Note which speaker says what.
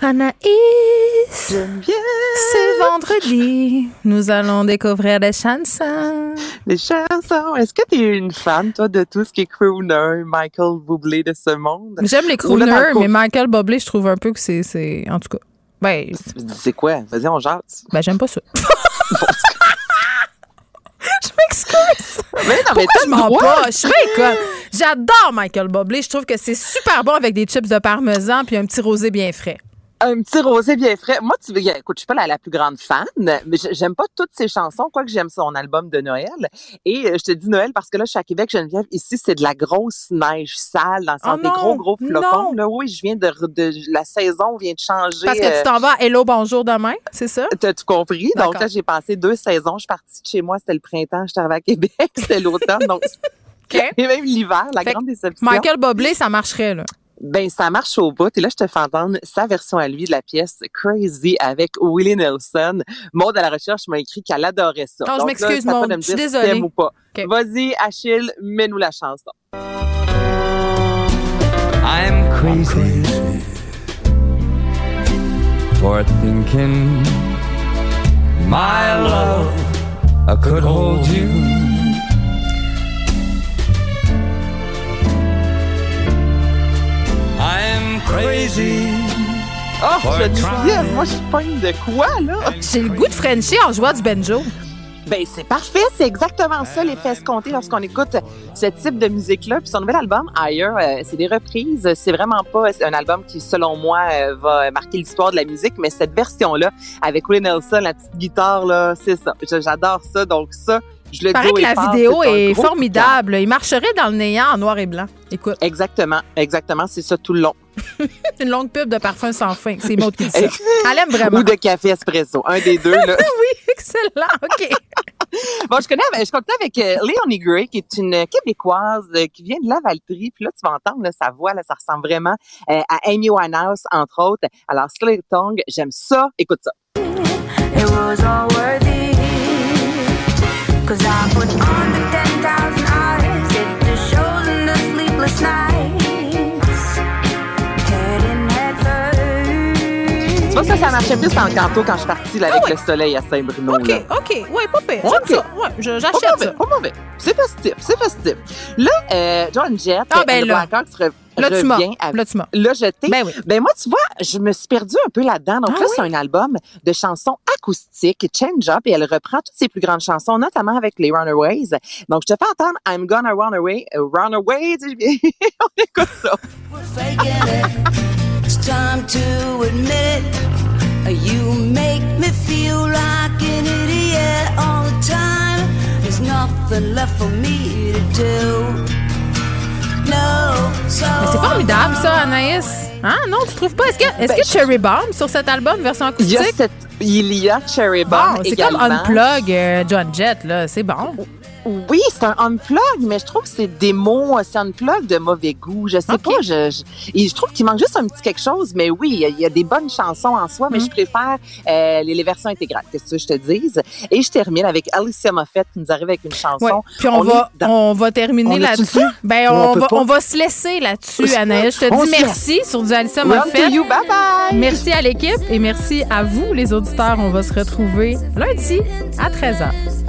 Speaker 1: Anaïs, c'est vendredi. Nous allons découvrir des chansons.
Speaker 2: Les chansons. Est-ce que tu es une fan, toi, de tout ce qui est crooner, Michael Bublé de ce monde?
Speaker 1: J'aime les crooners, mais Michael Bublé, je trouve un peu que c'est, c'est, en tout cas, ben,
Speaker 2: C'est quoi? Vas-y, on jase.
Speaker 1: ben j'aime pas ça. je m'excuse.
Speaker 2: Mais non, mais
Speaker 1: Pourquoi je bien conne. J'adore Michael Bublé. Je trouve que c'est super bon avec des chips de parmesan puis un petit rosé bien frais.
Speaker 2: Un petit rosé bien frais. Moi, tu veux, écoute, je suis pas la, la plus grande fan, mais j'ai- j'aime pas toutes ses chansons, quoique j'aime son album de Noël. Et euh, je te dis Noël parce que là, je suis à Québec, Geneviève, ici, c'est de la grosse neige sale, dans le sens
Speaker 1: Oh
Speaker 2: des
Speaker 1: non,
Speaker 2: gros, gros flocons.
Speaker 1: non.
Speaker 2: Là, oui, je viens de, de, la saison vient de changer.
Speaker 1: Parce que
Speaker 2: euh,
Speaker 1: tu t'en vas à Hello Bonjour demain, c'est ça?
Speaker 2: T'as tout compris? Donc là, j'ai passé deux saisons. Je suis partie de chez moi, c'était le printemps. Je suis arrivée à Québec, c'était l'automne. Donc,
Speaker 1: OK.
Speaker 2: et même l'hiver, la
Speaker 1: Fait
Speaker 2: grande déception.
Speaker 1: Michael Bublé, ça marcherait, là.
Speaker 2: Ben, ça marche au bout. Et là, je te fais entendre sa version à lui de la pièce Crazy avec Willie Nelson. Maud à la recherche m'a écrit qu'elle adorait ça.
Speaker 1: Non, je
Speaker 2: Donc
Speaker 1: m'excuse,
Speaker 2: me
Speaker 1: Je suis
Speaker 2: si
Speaker 1: désolée.
Speaker 2: ou pas. Vas-y, Achille, mets-nous la chanson.
Speaker 3: I'm crazy, for thinking my love I could hold you.
Speaker 2: Oh, je moi, je suis pogne de quoi, là?
Speaker 1: J'ai le goût de Frenchie en jouant du banjo.
Speaker 2: Ben, c'est parfait. C'est exactement ça, les fesses comptées lorsqu'on écoute ce type de musique-là. Puis son nouvel album, Higher, euh, c'est des reprises. C'est vraiment pas un album qui, selon moi, euh, va marquer l'histoire de la musique, mais cette version-là, avec Willie Nelson, la petite guitare, là, c'est ça. J'adore ça. Donc ça, je le
Speaker 1: Il paraît que la vidéo est formidable. Il marcherait dans le néant en noir et blanc. Écoute.
Speaker 2: Exactement, exactement. C'est ça tout le long.
Speaker 1: c'est une longue pub de parfum sans fin. C'est Maud qui dit ça. Elle aime vraiment.
Speaker 2: Ou de café espresso. Un des deux, là.
Speaker 1: Oui, excellent. OK.
Speaker 2: Bon, je connais, je continue avec euh, Léonie Gray, qui est une Québécoise euh, qui vient de Lavaltrie. Puis là, tu vas entendre là, sa voix, là, ça ressemble vraiment euh, à Amy Winehouse, entre autres. Alors, Slay Tongue, j'aime ça. Écoute ça.
Speaker 4: It was all worthy.
Speaker 2: Ça, ça marchait plus en canto quand je suis partie là, avec
Speaker 1: Ah ouais.
Speaker 2: le soleil à Saint-Bruno.
Speaker 1: OK,
Speaker 2: là.
Speaker 1: OK. Ouais, pas pire.
Speaker 2: OK.
Speaker 1: J'aime ça. Ouais, j'achète
Speaker 2: mauvais,
Speaker 1: ça.
Speaker 2: pas mauvais. C'est festif, c'est festif. Là, euh, John Jett,
Speaker 1: Ah, ben
Speaker 2: the
Speaker 1: là.
Speaker 2: Blackhawks
Speaker 1: Là, tu m'as.
Speaker 2: avec-
Speaker 1: Là, tu m'as.
Speaker 2: Là, je t'ai.
Speaker 1: Ben oui.
Speaker 2: Ben moi, tu vois, je me suis perdue un peu là-dedans. Donc
Speaker 1: Ah
Speaker 2: là,
Speaker 1: oui?
Speaker 2: c'est un album de chansons acoustiques, Change Up, et elle reprend toutes ses plus grandes chansons, notamment avec les Runaways. Donc, je te fais entendre I'm Gonna Run Away, Run Away. On écoute ça.
Speaker 4: We're faking it. It's time to admit it. You make me feel like an idiot all the time. There's nothing left for me to do. No, so
Speaker 1: Mais c'est formidable, ça, Anaïs. Hein? Non, tu trouves pas? Est-ce que, est-ce
Speaker 2: Ben,
Speaker 1: que Cherry Bomb, sur cet album, version
Speaker 2: Il y a
Speaker 1: acoustique?
Speaker 2: cette, il y a Cherry Bomb
Speaker 1: Bon, c'est comme. Unplug euh, John Jett, là. C'est bon.
Speaker 2: Oui, c'est un unplug, mais je trouve que c'est des mots, c'est un unplug de mauvais goût. Je sais pas, je, je, et je trouve qu'il manque juste un petit quelque chose, mais oui, il y a- il y, a des bonnes chansons en soi, mais
Speaker 1: Mm.
Speaker 2: je préfère euh, les, les versions intégrales, qu'est-ce que je te dise? Et je termine avec Alicia Moffett qui nous arrive avec une chanson.
Speaker 1: Ouais. Puis on,
Speaker 2: On
Speaker 1: va,
Speaker 2: dans-
Speaker 1: on va terminer là-dessus? Ben,
Speaker 2: on
Speaker 1: va, on va se laisser là-dessus, Anaïs. Je te dis merci sur du
Speaker 2: to
Speaker 1: Moffett.
Speaker 2: you, bye bye!
Speaker 1: Merci à l'équipe et merci à vous, les auditeurs. On va se retrouver lundi à 13h.